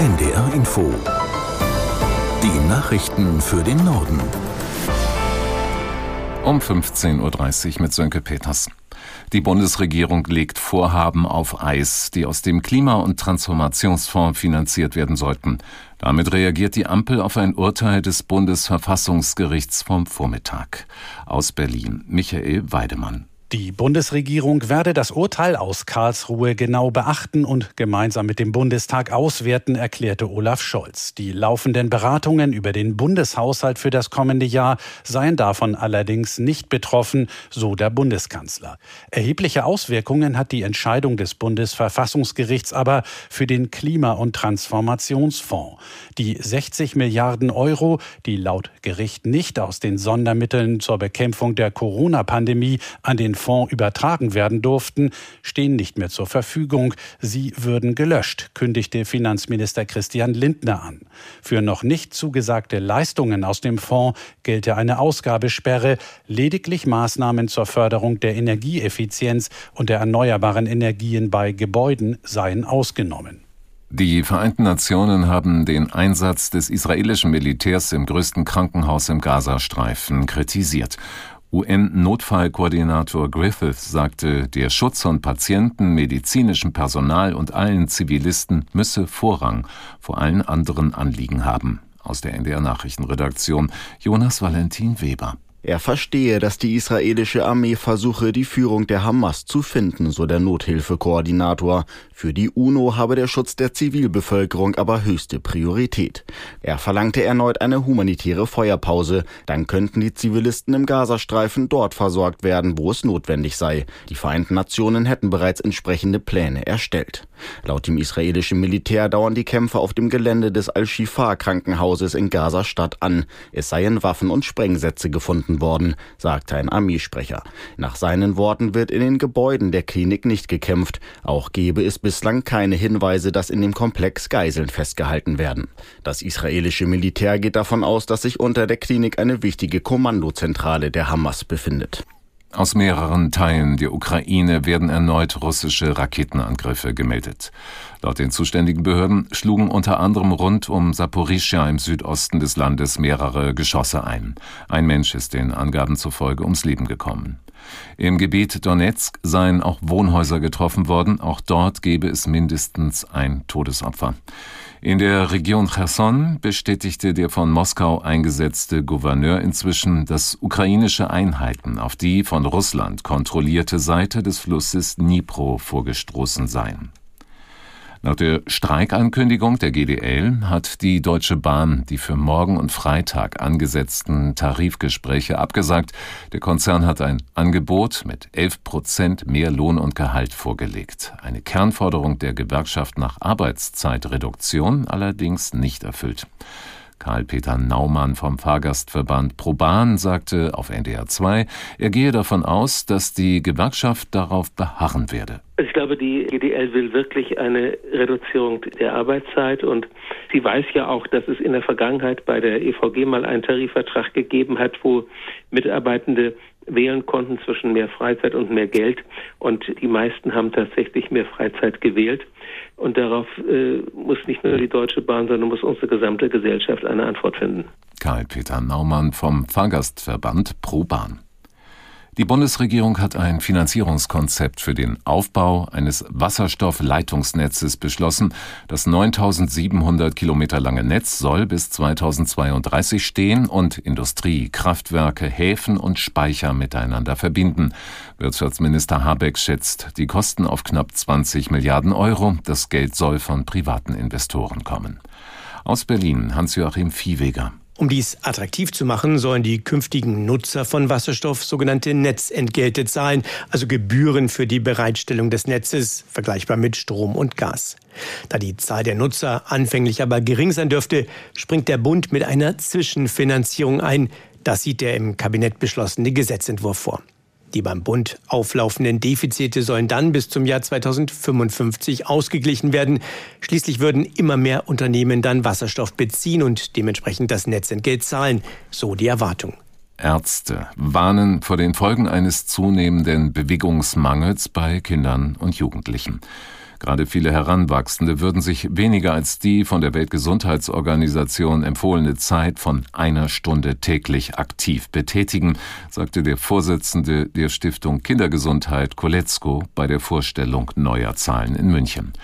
NDR Info. Die Nachrichten für den Norden. Um 15.30 Uhr mit Sönke Peters. Die Bundesregierung legt Vorhaben auf Eis, die aus dem Klima- und Transformationsfonds finanziert werden sollten. Damit reagiert die Ampel auf ein Urteil des Bundesverfassungsgerichts vom Vormittag. Aus Berlin Michael Weidemann. Die Bundesregierung werde das Urteil aus Karlsruhe genau beachten und gemeinsam mit dem Bundestag auswerten, erklärte Olaf Scholz. Die laufenden Beratungen über den Bundeshaushalt für das kommende Jahr seien davon allerdings nicht betroffen, so der Bundeskanzler. Erhebliche Auswirkungen hat die Entscheidung des Bundesverfassungsgerichts aber für den Klima- und Transformationsfonds. Die 60 Milliarden Euro, die laut Gericht nicht aus den Sondermitteln zur Bekämpfung der Corona-Pandemie an den Fonds übertragen werden durften, stehen nicht mehr zur Verfügung. Sie würden gelöscht, kündigte Finanzminister Christian Lindner an. Für noch nicht zugesagte Leistungen aus dem Fonds gelte eine Ausgabesperre. Lediglich Maßnahmen zur Förderung der Energieeffizienz und der erneuerbaren Energien bei Gebäuden seien ausgenommen. Die Vereinten Nationen haben den Einsatz des israelischen Militärs im größten Krankenhaus im Gazastreifen kritisiert. UN-Notfallkoordinator Griffiths sagte, der Schutz von Patienten, medizinischem Personal und allen Zivilisten müsse Vorrang vor allen anderen Anliegen haben. Aus der NDR Nachrichtenredaktion Jonas Valentin Weber. Er verstehe, dass die israelische Armee versuche, die Führung der Hamas zu finden, so der Nothilfekoordinator. Für die UNO habe der Schutz der Zivilbevölkerung aber höchste Priorität. Er verlangte erneut eine humanitäre Feuerpause. Dann könnten die Zivilisten im Gazastreifen dort versorgt werden, wo es notwendig sei. Die Vereinten Nationen hätten bereits entsprechende Pläne erstellt. Laut dem israelischen Militär dauern die Kämpfe auf dem Gelände des Al-Shifa-Krankenhauses in Gaza-Stadt an. Es seien Waffen und Sprengsätze gefunden worden, sagte ein Armeesprecher. Nach seinen Worten wird in den Gebäuden der Klinik nicht gekämpft. Auch gebe es bislang keine Hinweise, dass in dem Komplex Geiseln festgehalten werden. Das israelische Militär geht davon aus, dass sich unter der Klinik eine wichtige Kommandozentrale der Hamas befindet. Aus mehreren Teilen der Ukraine werden erneut russische Raketenangriffe gemeldet. Laut den zuständigen Behörden schlugen unter anderem rund um Saporischja im Südosten des Landes mehrere Geschosse ein. Ein Mensch ist den Angaben zufolge ums Leben gekommen. Im Gebiet Donetsk seien auch Wohnhäuser getroffen worden. Auch dort gebe es mindestens ein Todesopfer. In der Region Cherson bestätigte der von Moskau eingesetzte Gouverneur inzwischen, dass ukrainische Einheiten auf die von Russland kontrollierte Seite des Flusses Dnipro vorgestoßen seien. Nach der Streikankündigung der GDL hat die Deutsche Bahn die für morgen und Freitag angesetzten Tarifgespräche abgesagt. Der Konzern hat ein Angebot mit 11 Prozent mehr Lohn und Gehalt vorgelegt. Eine Kernforderung der Gewerkschaft nach Arbeitszeitreduktion allerdings nicht erfüllt. Karl-Peter Naumann vom Fahrgastverband ProBahn sagte auf NDR 2, er gehe davon aus, dass die Gewerkschaft darauf beharren werde. Ich glaube, die GDL will wirklich eine Reduzierung der Arbeitszeit und sie weiß ja auch, dass es in der Vergangenheit bei der EVG mal einen Tarifvertrag gegeben hat, wo Mitarbeitende wählen konnten zwischen mehr Freizeit und mehr Geld und die meisten haben tatsächlich mehr Freizeit gewählt. Und darauf äh, muss nicht nur die Deutsche Bahn, sondern muss unsere gesamte Gesellschaft eine Antwort finden. Karl-Peter Naumann vom Fahrgastverband Pro Bahn. Die Bundesregierung hat ein Finanzierungskonzept für den Aufbau eines Wasserstoffleitungsnetzes beschlossen. Das 9700 Kilometer lange Netz soll bis 2032 stehen und Industrie, Kraftwerke, Häfen und Speicher miteinander verbinden. Wirtschaftsminister Habeck schätzt die Kosten auf knapp 20 Milliarden Euro. Das Geld soll von privaten Investoren kommen. Aus Berlin Hans-Joachim Viehweger. Um dies attraktiv zu machen, sollen die künftigen Nutzer von Wasserstoff sogenannte Netzentgelte zahlen, also Gebühren für die Bereitstellung des Netzes, vergleichbar mit Strom und Gas. Da die Zahl der Nutzer anfänglich aber gering sein dürfte, springt der Bund mit einer Zwischenfinanzierung ein. Das sieht der im Kabinett beschlossene Gesetzentwurf vor. Die beim Bund auflaufenden Defizite sollen dann bis zum Jahr 2055 ausgeglichen werden. Schließlich würden immer mehr Unternehmen dann Wasserstoff beziehen und dementsprechend das Netzentgelt zahlen, so die Erwartung. Ärzte warnen vor den Folgen eines zunehmenden Bewegungsmangels bei Kindern und Jugendlichen. Gerade viele Heranwachsende würden sich weniger als die von der Weltgesundheitsorganisation empfohlene Zeit von einer Stunde täglich aktiv betätigen, sagte der Vorsitzende der Stiftung Kindergesundheit Koletzko bei der Vorstellung neuer Zahlen in München.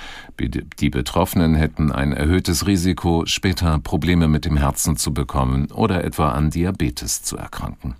Die Betroffenen hätten ein erhöhtes Risiko, später Probleme mit dem Herzen zu bekommen oder etwa an Diabetes zu erkranken.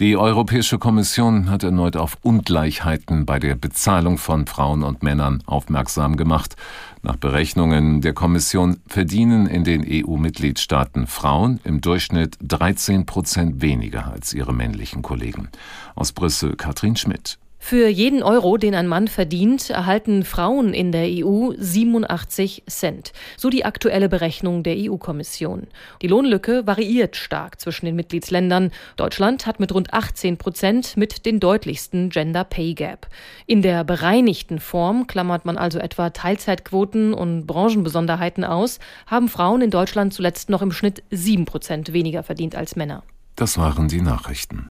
Die Europäische Kommission hat erneut auf Ungleichheiten bei der Bezahlung von Frauen und Männern aufmerksam gemacht. Nach Berechnungen der Kommission verdienen in den EU-Mitgliedstaaten Frauen im Durchschnitt 13 Prozent weniger als ihre männlichen Kollegen. Aus Brüssel Katrin Schmidt. Für jeden Euro, den ein Mann verdient, erhalten Frauen in der EU 87 Cent. So die aktuelle Berechnung der EU-Kommission. Die Lohnlücke variiert stark zwischen den Mitgliedsländern. Deutschland hat mit rund 18 Prozent mit den deutlichsten Gender Pay Gap. In der bereinigten Form klammert man also etwa Teilzeitquoten und Branchenbesonderheiten aus, haben Frauen in Deutschland zuletzt noch im Schnitt 7 Prozent weniger verdient als Männer. Das waren die Nachrichten.